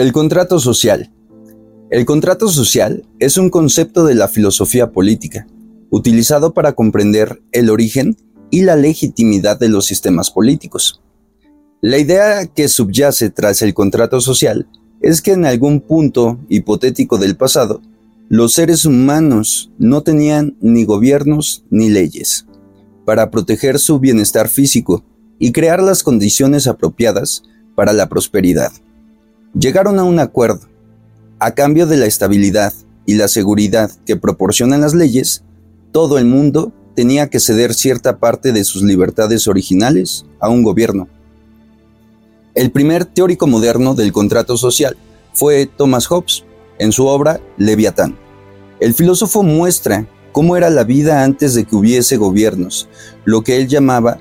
El contrato social. El contrato social es un concepto de la filosofía política, utilizado para comprender el origen y la legitimidad de los sistemas políticos. La idea que subyace tras el contrato social es que en algún punto hipotético del pasado, los seres humanos no tenían ni gobiernos ni leyes para proteger su bienestar físico y crear las condiciones apropiadas para la prosperidad. Llegaron a un acuerdo. A cambio de la estabilidad y la seguridad que proporcionan las leyes, todo el mundo tenía que ceder cierta parte de sus libertades originales a un gobierno. El primer teórico moderno del contrato social fue Thomas Hobbes, en su obra Leviatán. El filósofo muestra cómo era la vida antes de que hubiese gobiernos, lo que él llamaba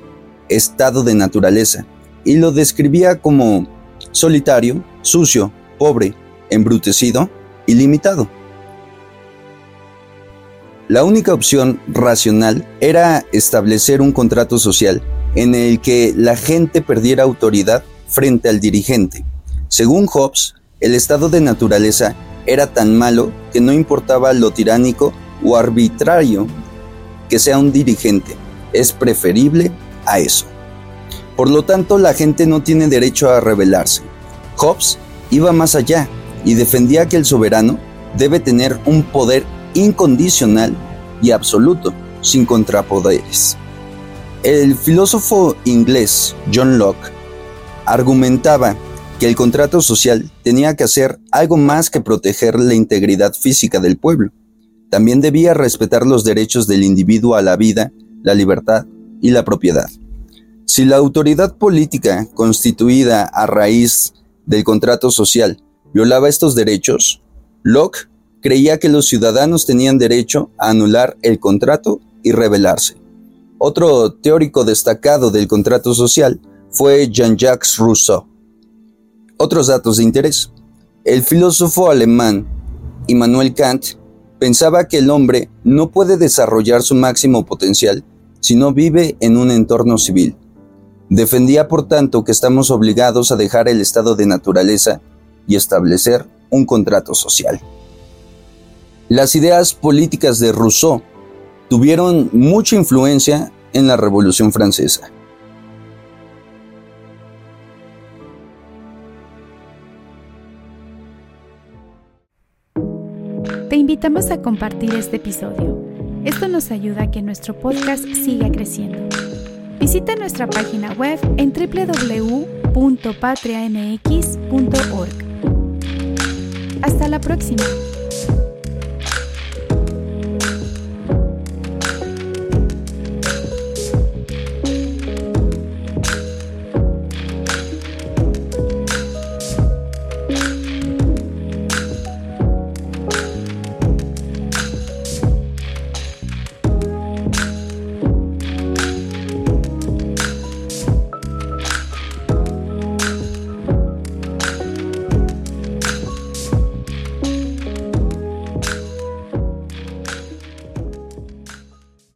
estado de naturaleza, y lo describía como solitario, sucio, pobre, embrutecido y limitado. La única opción racional era establecer un contrato social en el que la gente perdiera autoridad frente al dirigente. Según Hobbes, el estado de naturaleza era tan malo que no importaba lo tiránico o arbitrario que sea un dirigente, es preferible a eso. Por lo tanto, la gente no tiene derecho a rebelarse. Hobbes iba más allá y defendía que el soberano debe tener un poder incondicional y absoluto, sin contrapoderes. El filósofo inglés John Locke argumentaba que el contrato social tenía que hacer algo más que proteger la integridad física del pueblo. También debía respetar los derechos del individuo a la vida, la libertad y la propiedad. Si la autoridad política constituida a raíz del contrato social violaba estos derechos, Locke creía que los ciudadanos tenían derecho a anular el contrato y rebelarse. Otro teórico destacado del contrato social fue Jean-Jacques Rousseau. Otros datos de interés. El filósofo alemán Immanuel Kant pensaba que el hombre no puede desarrollar su máximo potencial si no vive en un entorno civil. Defendía, por tanto, que estamos obligados a dejar el estado de naturaleza y establecer un contrato social. Las ideas políticas de Rousseau tuvieron mucha influencia en la Revolución Francesa. Te invitamos a compartir este episodio. Esto nos ayuda a que nuestro podcast siga creciendo. Visita nuestra página web en www.patriamx.org. Hasta la próxima.